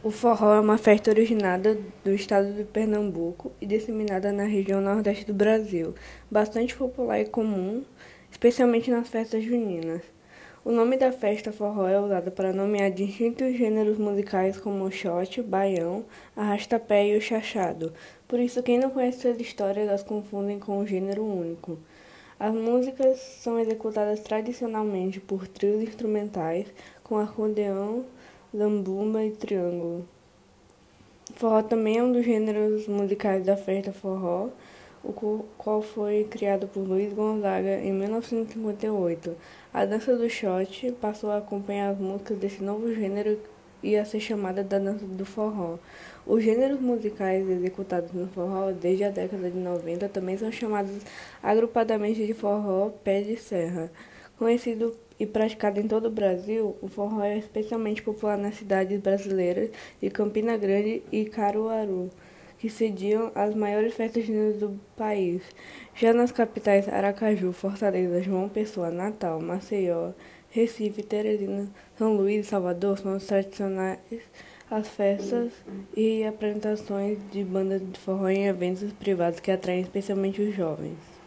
O forró é uma festa originada do estado de Pernambuco e disseminada na região nordeste do Brasil, bastante popular e comum, especialmente nas festas juninas. O nome da festa forró é usado para nomear distintos gêneros musicais como o shot, baião, arrastapé e o chachado. Por isso, quem não conhece suas histórias as confundem com um gênero único. As músicas são executadas tradicionalmente por trios instrumentais com acordeão, Zambumba e Triângulo. Forró também é um dos gêneros musicais da festa forró, o qual foi criado por Luiz Gonzaga em 1958. A dança do shot passou a acompanhar as músicas desse novo gênero e a ser chamada da dança do forró. Os gêneros musicais executados no forró desde a década de 90 também são chamados agrupadamente de forró pé de serra. Conhecido e praticado em todo o Brasil, o forró é especialmente popular nas cidades brasileiras de Campina Grande e Caruaru, que sediam as maiores festas juninas do país. Já nas capitais Aracaju, Fortaleza, João Pessoa, Natal, Maceió, Recife, Teresina, São Luís e Salvador são os tradicionais as festas e apresentações de bandas de forró em eventos privados que atraem especialmente os jovens.